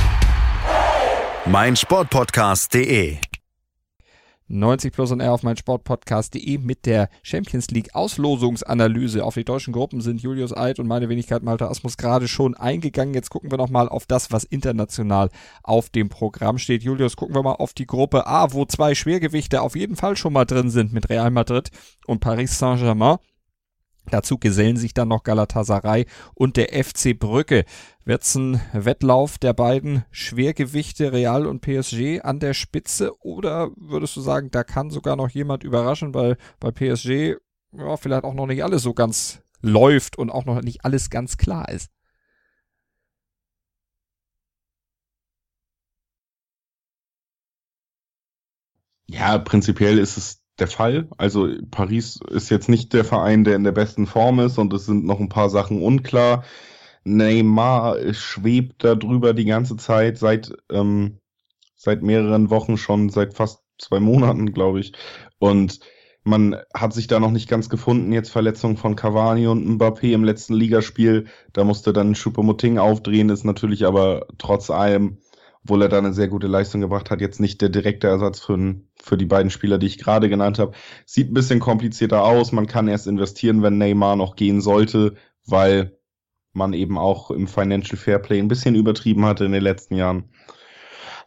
meinsportpodcast.de 90 Plus und R auf meinsportpodcast.de mit der Champions League Auslosungsanalyse. Auf die deutschen Gruppen sind Julius Eid und meine Wenigkeit Malte Asmus gerade schon eingegangen. Jetzt gucken wir nochmal auf das, was international auf dem Programm steht. Julius, gucken wir mal auf die Gruppe A, wo zwei Schwergewichte auf jeden Fall schon mal drin sind mit Real Madrid und Paris Saint-Germain. Dazu gesellen sich dann noch Galatasaray und der FC Brücke. Wird's ein Wettlauf der beiden Schwergewichte Real und PSG an der Spitze oder würdest du sagen, da kann sogar noch jemand überraschen, weil bei PSG ja, vielleicht auch noch nicht alles so ganz läuft und auch noch nicht alles ganz klar ist? Ja, prinzipiell ist es der Fall. Also Paris ist jetzt nicht der Verein, der in der besten Form ist und es sind noch ein paar Sachen unklar. Neymar schwebt da drüber die ganze Zeit seit ähm, seit mehreren Wochen schon, seit fast zwei Monaten, glaube ich. Und man hat sich da noch nicht ganz gefunden. Jetzt Verletzung von Cavani und Mbappé im letzten Ligaspiel. Da musste dann Choupo-Moting aufdrehen, ist natürlich aber trotz allem obwohl er da eine sehr gute Leistung gebracht hat, jetzt nicht der direkte Ersatz für, für die beiden Spieler, die ich gerade genannt habe. Sieht ein bisschen komplizierter aus. Man kann erst investieren, wenn Neymar noch gehen sollte, weil man eben auch im Financial Fairplay ein bisschen übertrieben hatte in den letzten Jahren.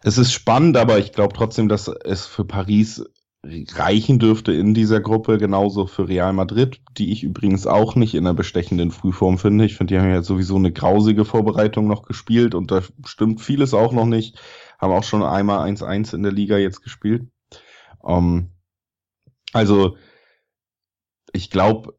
Es ist spannend, aber ich glaube trotzdem, dass es für Paris reichen dürfte in dieser Gruppe, genauso für Real Madrid, die ich übrigens auch nicht in einer bestechenden Frühform finde. Ich finde, die haben ja sowieso eine grausige Vorbereitung noch gespielt und da stimmt vieles auch noch nicht. Haben auch schon einmal 1-1 in der Liga jetzt gespielt. Um, ähm, also, ich glaube,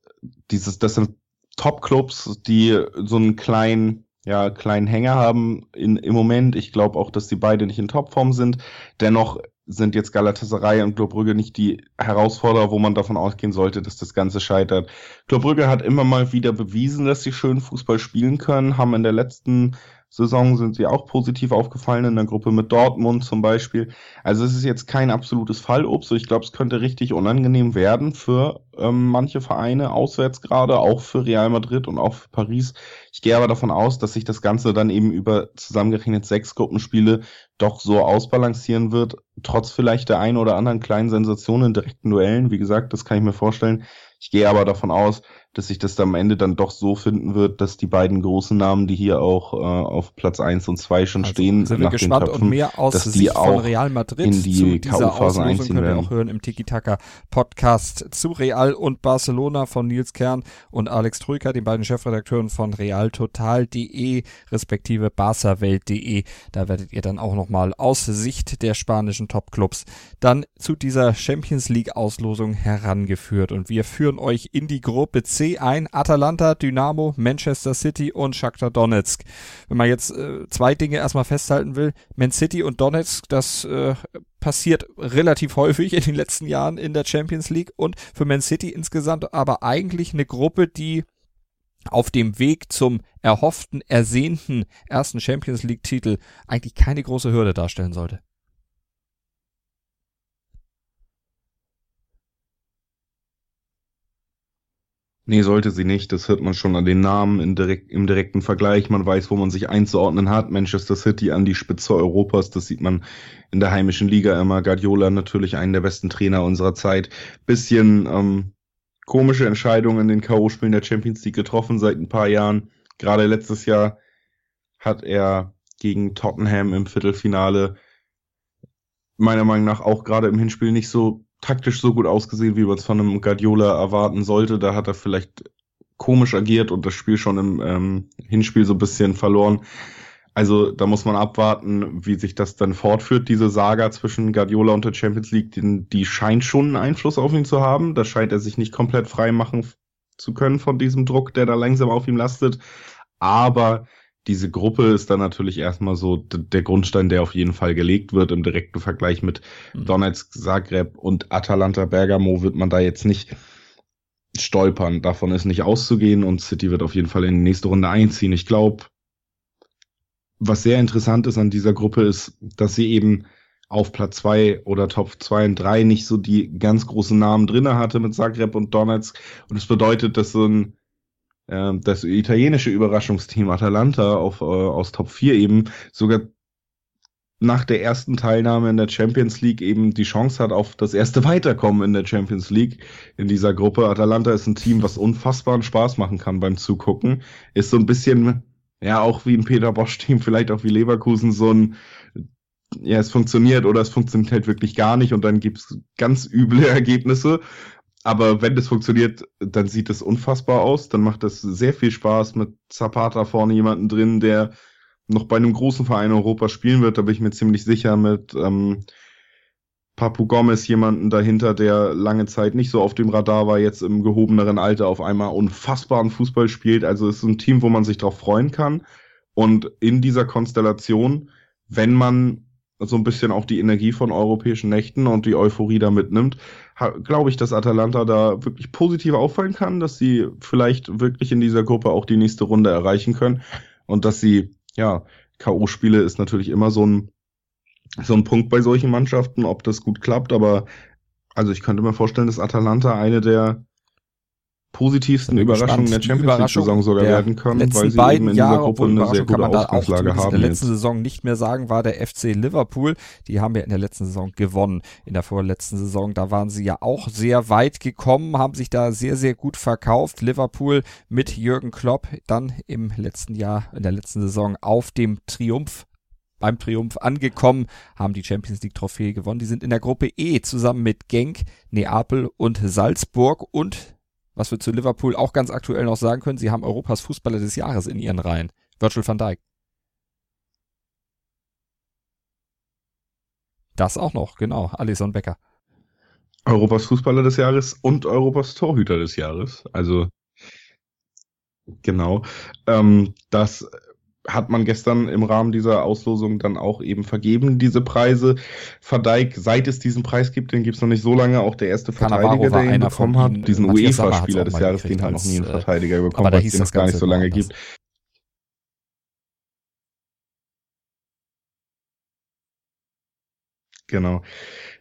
dieses, das sind Top-Clubs, die so einen kleinen, ja, kleinen Hänger haben in, im Moment. Ich glaube auch, dass die beide nicht in Topform sind. Dennoch sind jetzt Galatasaray und Club Brügge nicht die Herausforderer, wo man davon ausgehen sollte, dass das Ganze scheitert. Club Brügge hat immer mal wieder bewiesen, dass sie schön Fußball spielen können, haben in der letzten Saison sind sie auch positiv aufgefallen in der Gruppe mit Dortmund zum Beispiel. Also es ist jetzt kein absolutes Fallobst. Ich glaube, es könnte richtig unangenehm werden für ähm, manche Vereine auswärts gerade, auch für Real Madrid und auch für Paris. Ich gehe aber davon aus, dass sich das Ganze dann eben über zusammengerechnet sechs Gruppenspiele doch so ausbalancieren wird, trotz vielleicht der einen oder anderen kleinen Sensation in direkten Duellen. Wie gesagt, das kann ich mir vorstellen. Ich gehe aber davon aus, dass sich das am Ende dann doch so finden wird, dass die beiden großen Namen, die hier auch äh, auf Platz eins und zwei schon Also stehen, sind wir nach gespannt den Köpfen, und mehr aus dass Sicht die von auch Real Madrid in die zu dieser KO-Phasen Auslosung einziehen ihr werden. auch hören im Tiki-Taka Podcast zu Real und Barcelona von Nils Kern und Alex Troika, den beiden Chefredakteuren von realtotal.de respektive barcawelt.de. Da werdet ihr dann auch nochmal aus Sicht der spanischen Topclubs dann zu dieser Champions League Auslosung herangeführt und wir führen euch in die Gruppe C ein. Atalanta, Dynamo, Manchester City und Shakhtar Donetsk. Wenn man jetzt äh, zwei Dinge erstmal festhalten will, Man City und Donetsk, das äh, passiert relativ häufig in den letzten Jahren in der Champions League und für Man City insgesamt aber eigentlich eine Gruppe, die auf dem Weg zum erhofften, ersehnten ersten Champions League Titel eigentlich keine große Hürde darstellen sollte. Nee, sollte sie nicht. Das hört man schon an den Namen im, direkt, im direkten Vergleich. Man weiß, wo man sich einzuordnen hat. Manchester City an die Spitze Europas. Das sieht man in der heimischen Liga immer. Guardiola natürlich einen der besten Trainer unserer Zeit. Bisschen ähm, komische Entscheidungen in den K.O.-Spielen der Champions League getroffen seit ein paar Jahren. Gerade letztes Jahr hat er gegen Tottenham im Viertelfinale meiner Meinung nach auch gerade im Hinspiel nicht so taktisch so gut ausgesehen, wie man es von einem Guardiola erwarten sollte. Da hat er vielleicht komisch agiert und das Spiel schon im ähm, Hinspiel so ein bisschen verloren. Also da muss man abwarten, wie sich das dann fortführt, diese Saga zwischen Guardiola und der Champions League. Die, die scheint schon einen Einfluss auf ihn zu haben. Da scheint er sich nicht komplett frei machen zu können von diesem Druck, der da langsam auf ihm lastet. Aber diese Gruppe ist dann natürlich erstmal so der Grundstein, der auf jeden Fall gelegt wird. Im direkten Vergleich mit mhm. Donetsk, Zagreb und Atalanta Bergamo wird man da jetzt nicht stolpern. Davon ist nicht auszugehen und City wird auf jeden Fall in die nächste Runde einziehen. Ich glaube, was sehr interessant ist an dieser Gruppe ist, dass sie eben auf Platz zwei oder Top zwei und drei nicht so die ganz großen Namen drinne hatte mit Zagreb und Donetsk. Und es das bedeutet, dass so ein das italienische Überraschungsteam Atalanta auf, äh, aus Top 4 eben sogar nach der ersten Teilnahme in der Champions League eben die Chance hat auf das erste Weiterkommen in der Champions League in dieser Gruppe. Atalanta ist ein Team, was unfassbaren Spaß machen kann beim Zugucken. Ist so ein bisschen, ja, auch wie ein Peter Bosch-Team, vielleicht auch wie Leverkusen, so ein, ja, es funktioniert oder es funktioniert halt wirklich gar nicht und dann gibt's ganz üble Ergebnisse. Aber wenn das funktioniert, dann sieht es unfassbar aus. Dann macht es sehr viel Spaß mit Zapata vorne jemanden drin, der noch bei einem großen Verein in Europa spielen wird. Da bin ich mir ziemlich sicher mit ähm, Papu Gomez jemanden dahinter, der lange Zeit nicht so auf dem Radar war, jetzt im gehobeneren Alter auf einmal unfassbaren Fußball spielt. Also es ist ein Team, wo man sich drauf freuen kann. Und in dieser Konstellation, wenn man so ein bisschen auch die Energie von europäischen Nächten und die Euphorie da mitnimmt, glaube ich, dass Atalanta da wirklich positiv auffallen kann, dass sie vielleicht wirklich in dieser Gruppe auch die nächste Runde erreichen können und dass sie, ja, K.O.-Spiele ist natürlich immer so ein, so ein Punkt bei solchen Mannschaften, ob das gut klappt, aber also ich könnte mir vorstellen, dass Atalanta eine der positivsten Überraschungen der Champions League Saison sogar werden können, weil sie eben in Jahre, dieser Gruppe eine sehr gute Ausgangslage haben. In der letzten jetzt. Saison nicht mehr sagen, war der FC Liverpool. Die haben ja in der letzten Saison gewonnen. In der vorletzten Saison, da waren sie ja auch sehr weit gekommen, haben sich da sehr, sehr gut verkauft. Liverpool mit Jürgen Klopp dann im letzten Jahr, in der letzten Saison auf dem Triumph beim Triumph angekommen, haben die Champions League Trophäe gewonnen. Die sind in der Gruppe E zusammen mit Genk, Neapel und Salzburg und was wir zu Liverpool auch ganz aktuell noch sagen können, sie haben Europas Fußballer des Jahres in ihren Reihen. Virgil van Dijk. Das auch noch, genau. Alison Becker. Europas Fußballer des Jahres und Europas Torhüter des Jahres. Also, genau. Ähm, das hat man gestern im Rahmen dieser Auslosung dann auch eben vergeben, diese Preise. Verdeig, seit es diesen Preis gibt, den gibt es noch nicht so lange, auch der erste Verteidiger, der ihn bekommen hat, diesen UEFA-Spieler des Jahres, den hat noch nie ein äh, Verteidiger bekommen, es den gar nicht so lange gibt. Genau.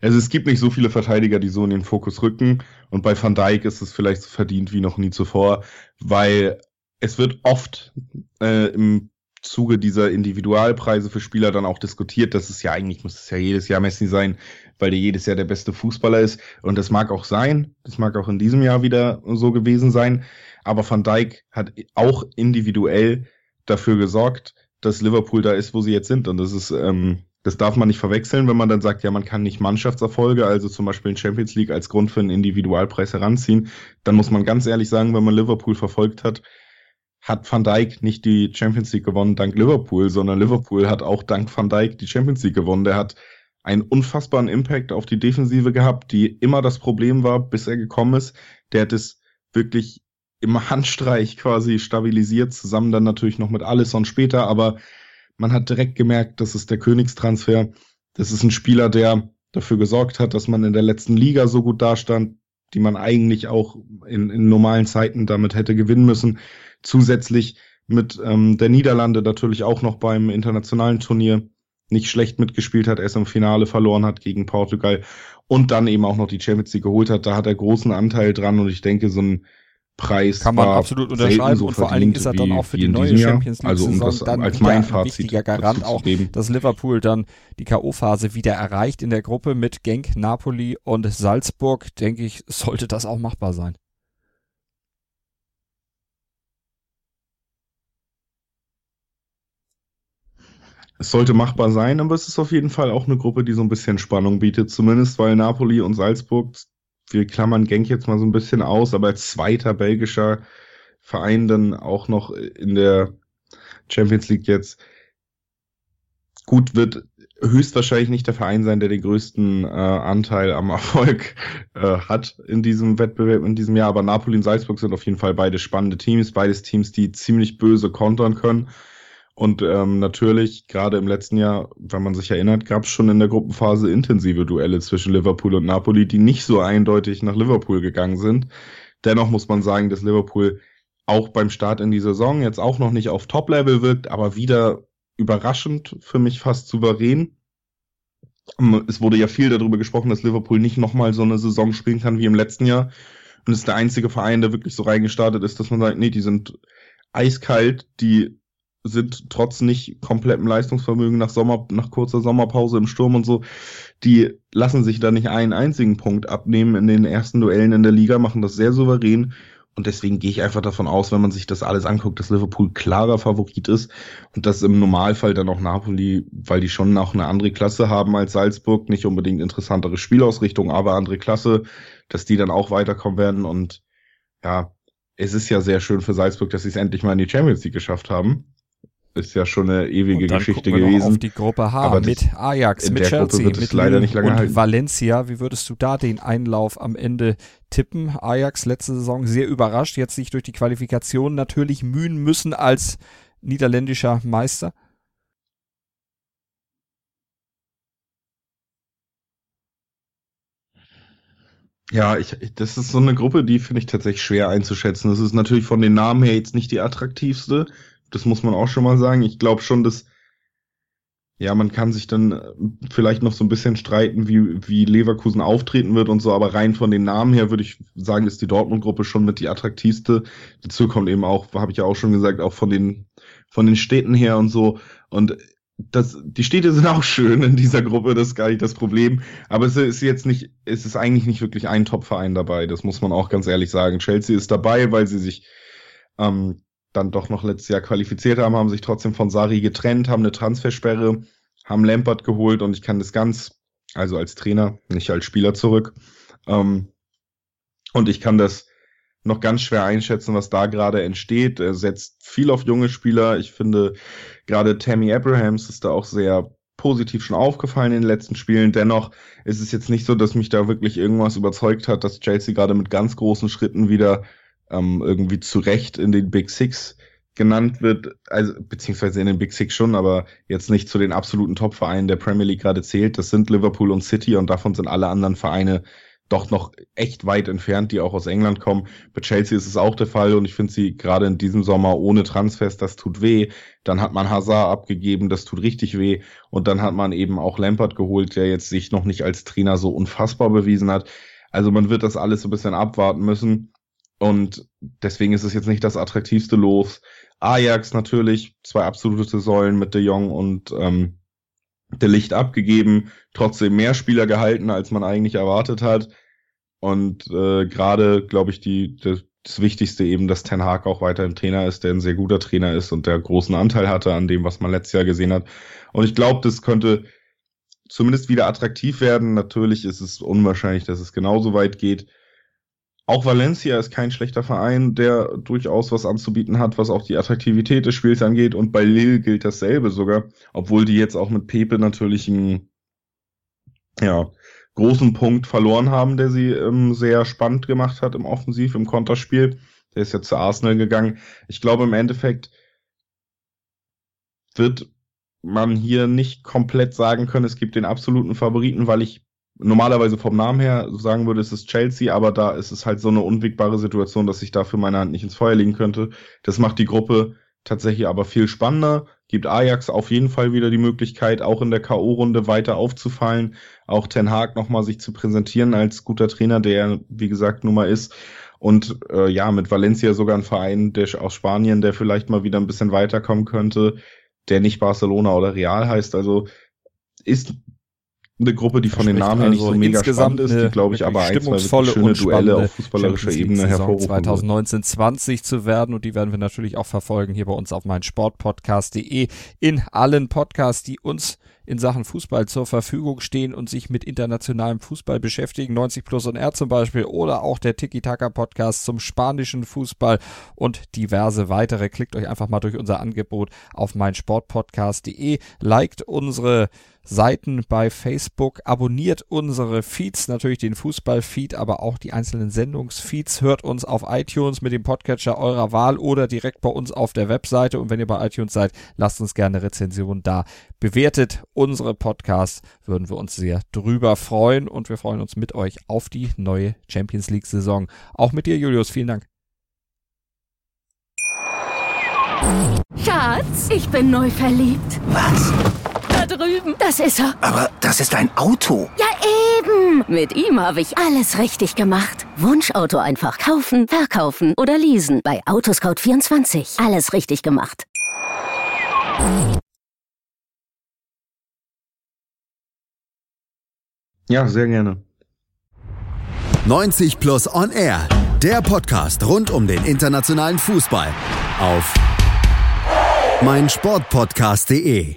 Also es gibt nicht so viele Verteidiger, die so in den Fokus rücken. Und bei Van Dijk ist es vielleicht so verdient wie noch nie zuvor, weil es wird oft äh, im Zuge dieser Individualpreise für Spieler dann auch diskutiert, dass es ja eigentlich muss es ja jedes Jahr Messi sein, weil der jedes Jahr der beste Fußballer ist. Und das mag auch sein. Das mag auch in diesem Jahr wieder so gewesen sein. Aber Van Dijk hat auch individuell dafür gesorgt, dass Liverpool da ist, wo sie jetzt sind. Und das ist, ähm, das darf man nicht verwechseln, wenn man dann sagt, ja, man kann nicht Mannschaftserfolge, also zum Beispiel in Champions League als Grund für einen Individualpreis heranziehen. Dann muss man ganz ehrlich sagen, wenn man Liverpool verfolgt hat, hat Van Dijk nicht die Champions League gewonnen dank Liverpool, sondern Liverpool hat auch dank Van Dijk die Champions League gewonnen. Der hat einen unfassbaren Impact auf die Defensive gehabt, die immer das Problem war, bis er gekommen ist. Der hat es wirklich im Handstreich quasi stabilisiert, zusammen dann natürlich noch mit Alisson später, aber man hat direkt gemerkt, das ist der Königstransfer. Das ist ein Spieler, der dafür gesorgt hat, dass man in der letzten Liga so gut dastand, die man eigentlich auch in, in normalen Zeiten damit hätte gewinnen müssen. Zusätzlich mit ähm, der Niederlande natürlich auch noch beim internationalen Turnier nicht schlecht mitgespielt hat, erst im Finale verloren hat gegen Portugal und dann eben auch noch die Champions League geholt hat. Da hat er großen Anteil dran und ich denke, so ein Preis kann man absolut unterschreiben so und vor allen Dingen ist er dann auch für die neue Champions League also um Saison dann als mein ein Fazit wichtiger Garant auch, dass Liverpool dann die KO-Phase wieder erreicht in der Gruppe mit Genk, Napoli und Salzburg, denke ich, sollte das auch machbar sein. Es sollte machbar sein, aber es ist auf jeden Fall auch eine Gruppe, die so ein bisschen Spannung bietet, zumindest weil Napoli und Salzburg wir klammern Genk jetzt mal so ein bisschen aus, aber als zweiter belgischer Verein dann auch noch in der Champions League jetzt gut wird höchstwahrscheinlich nicht der Verein sein, der den größten äh, Anteil am Erfolg äh, hat in diesem Wettbewerb in diesem Jahr. Aber Napoli und Salzburg sind auf jeden Fall beide spannende Teams, beides Teams, die ziemlich böse kontern können. Und ähm, natürlich, gerade im letzten Jahr, wenn man sich erinnert, gab es schon in der Gruppenphase intensive Duelle zwischen Liverpool und Napoli, die nicht so eindeutig nach Liverpool gegangen sind. Dennoch muss man sagen, dass Liverpool auch beim Start in die Saison jetzt auch noch nicht auf Top-Level wirkt, aber wieder überraschend, für mich fast souverän. Ähm, es wurde ja viel darüber gesprochen, dass Liverpool nicht nochmal so eine Saison spielen kann wie im letzten Jahr. Und es ist der einzige Verein, der wirklich so reingestartet ist, dass man sagt, nee, die sind eiskalt, die sind trotz nicht komplettem Leistungsvermögen nach Sommer, nach kurzer Sommerpause im Sturm und so, die lassen sich da nicht einen einzigen Punkt abnehmen in den ersten Duellen in der Liga, machen das sehr souverän. Und deswegen gehe ich einfach davon aus, wenn man sich das alles anguckt, dass Liverpool klarer Favorit ist und dass im Normalfall dann auch Napoli, weil die schon noch eine andere Klasse haben als Salzburg, nicht unbedingt interessantere Spielausrichtung, aber andere Klasse, dass die dann auch weiterkommen werden. Und ja, es ist ja sehr schön für Salzburg, dass sie es endlich mal in die Champions League geschafft haben ist ja schon eine ewige Geschichte gewesen. auf die Gruppe H Aber mit Ajax, mit Chelsea, mit leider nicht lange und halten. Valencia. Wie würdest du da den Einlauf am Ende tippen? Ajax letzte Saison sehr überrascht, jetzt sich durch die Qualifikation natürlich mühen müssen als niederländischer Meister. Ja, ich, das ist so eine Gruppe, die finde ich tatsächlich schwer einzuschätzen. Das ist natürlich von den Namen her jetzt nicht die attraktivste. Das muss man auch schon mal sagen. Ich glaube schon, dass ja, man kann sich dann äh, vielleicht noch so ein bisschen streiten, wie, wie Leverkusen auftreten wird und so, aber rein von den Namen her würde ich sagen, ist die Dortmund-Gruppe schon mit die attraktivste. Dazu kommt eben auch, habe ich ja auch schon gesagt, auch von den, von den Städten her und so. Und das, die Städte sind auch schön in dieser Gruppe, das ist gar nicht das Problem. Aber es ist jetzt nicht, es ist eigentlich nicht wirklich ein Top-Verein dabei, das muss man auch ganz ehrlich sagen. Chelsea ist dabei, weil sie sich ähm, dann doch noch letztes Jahr qualifiziert haben, haben sich trotzdem von Sari getrennt, haben eine Transfersperre, haben Lampert geholt und ich kann das ganz, also als Trainer, nicht als Spieler zurück. Ähm, und ich kann das noch ganz schwer einschätzen, was da gerade entsteht. Er setzt viel auf junge Spieler. Ich finde, gerade Tammy Abrahams ist da auch sehr positiv schon aufgefallen in den letzten Spielen. Dennoch ist es jetzt nicht so, dass mich da wirklich irgendwas überzeugt hat, dass Chelsea gerade mit ganz großen Schritten wieder ähm, irgendwie zu Recht in den Big Six genannt wird, also beziehungsweise in den Big Six schon, aber jetzt nicht zu den absoluten Top-Vereinen der Premier League gerade zählt. Das sind Liverpool und City und davon sind alle anderen Vereine doch noch echt weit entfernt, die auch aus England kommen. Bei Chelsea ist es auch der Fall und ich finde sie gerade in diesem Sommer ohne Transfers, das tut weh. Dann hat man Hazard abgegeben, das tut richtig weh. Und dann hat man eben auch Lampard geholt, der jetzt sich noch nicht als Trainer so unfassbar bewiesen hat. Also man wird das alles so ein bisschen abwarten müssen. Und deswegen ist es jetzt nicht das attraktivste Los. Ajax natürlich, zwei absolute Säulen mit De Jong und ähm, De Licht abgegeben, trotzdem mehr Spieler gehalten, als man eigentlich erwartet hat. Und äh, gerade, glaube ich, die, das, das Wichtigste eben, dass Ten Hag auch weiterhin Trainer ist, der ein sehr guter Trainer ist und der großen Anteil hatte an dem, was man letztes Jahr gesehen hat. Und ich glaube, das könnte zumindest wieder attraktiv werden. Natürlich ist es unwahrscheinlich, dass es genauso weit geht. Auch Valencia ist kein schlechter Verein, der durchaus was anzubieten hat, was auch die Attraktivität des Spiels angeht. Und bei Lille gilt dasselbe sogar, obwohl die jetzt auch mit Pepe natürlich einen ja, großen Punkt verloren haben, der sie ähm, sehr spannend gemacht hat im Offensiv, im Konterspiel. Der ist ja zu Arsenal gegangen. Ich glaube, im Endeffekt wird man hier nicht komplett sagen können, es gibt den absoluten Favoriten, weil ich normalerweise vom Namen her sagen würde, es ist Chelsea, aber da ist es halt so eine unwegbare Situation, dass ich dafür meine Hand nicht ins Feuer legen könnte. Das macht die Gruppe tatsächlich aber viel spannender, gibt Ajax auf jeden Fall wieder die Möglichkeit, auch in der K.O.-Runde weiter aufzufallen, auch Ten Hag nochmal sich zu präsentieren als guter Trainer, der, wie gesagt, nun mal ist. Und äh, ja, mit Valencia sogar ein Verein der aus Spanien, der vielleicht mal wieder ein bisschen weiterkommen könnte, der nicht Barcelona oder Real heißt. Also ist eine Gruppe, die von den Namen her nicht so also mega spannend ist, die glaube ich aber ein, zwei schöne Duelle auf fußballerischer Ebene hervorrufen 2019-20 zu werden. Und die werden wir natürlich auch verfolgen hier bei uns auf meinsportpodcast.de in allen Podcasts, die uns in Sachen Fußball zur Verfügung stehen und sich mit internationalem Fußball beschäftigen, 90 Plus und R zum Beispiel oder auch der Tiki-Taka Podcast zum spanischen Fußball und diverse weitere. Klickt euch einfach mal durch unser Angebot auf meinsportpodcast.de, liked unsere Seiten bei Facebook, abonniert unsere Feeds, natürlich den Fußballfeed, aber auch die einzelnen Sendungsfeeds, hört uns auf iTunes mit dem Podcatcher eurer Wahl oder direkt bei uns auf der Webseite und wenn ihr bei iTunes seid, lasst uns gerne Rezension da. Bewertet unsere Podcasts, würden wir uns sehr drüber freuen und wir freuen uns mit euch auf die neue Champions League Saison. Auch mit dir, Julius, vielen Dank. Schatz, ich bin neu verliebt. Was? Drüben. Das ist er. Aber das ist ein Auto. Ja, eben. Mit ihm habe ich alles richtig gemacht. Wunschauto einfach kaufen, verkaufen oder leasen. Bei Autoscout24. Alles richtig gemacht. Ja, sehr gerne. 90 Plus On Air. Der Podcast rund um den internationalen Fußball. Auf meinsportpodcast.de.